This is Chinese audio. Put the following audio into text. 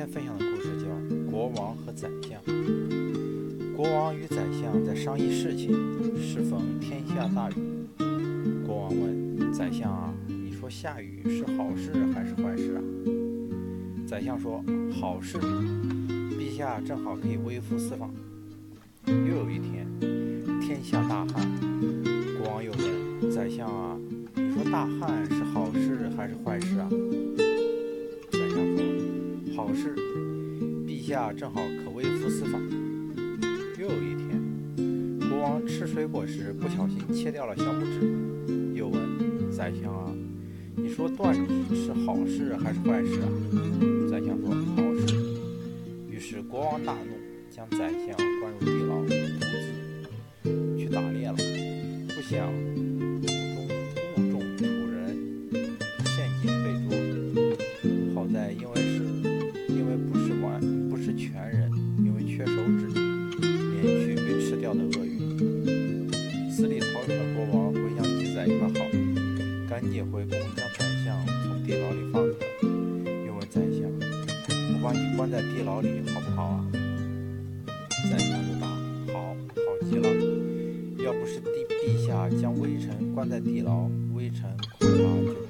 今天分享的故事叫《国王和宰相》。国王与宰相在商议事情，适逢天下大雨。国王问宰相啊：“你说下雨是好事还是坏事啊？”宰相说：“好事，陛下正好可以微服私访。”又有一天，天下大旱。国王又问宰相啊：“你说大旱是好事还是坏事啊？”下正好可微服私访。又有一天，国王吃水果时不小心切掉了小拇指，又问宰相啊：“你说断指是好事还是坏事啊？”宰相说：“好事。”于是国王大怒，将宰相关入地牢，去打猎了。不想。的鳄鱼，死里逃生的国王回想起宰相的好，赶紧回宫将宰相从地牢里放出来，又问宰相：“我把你关在地牢里好不好啊？”宰相就答：“好，好极了。要不是帝陛下将微臣关在地牢，微臣恐怕就。”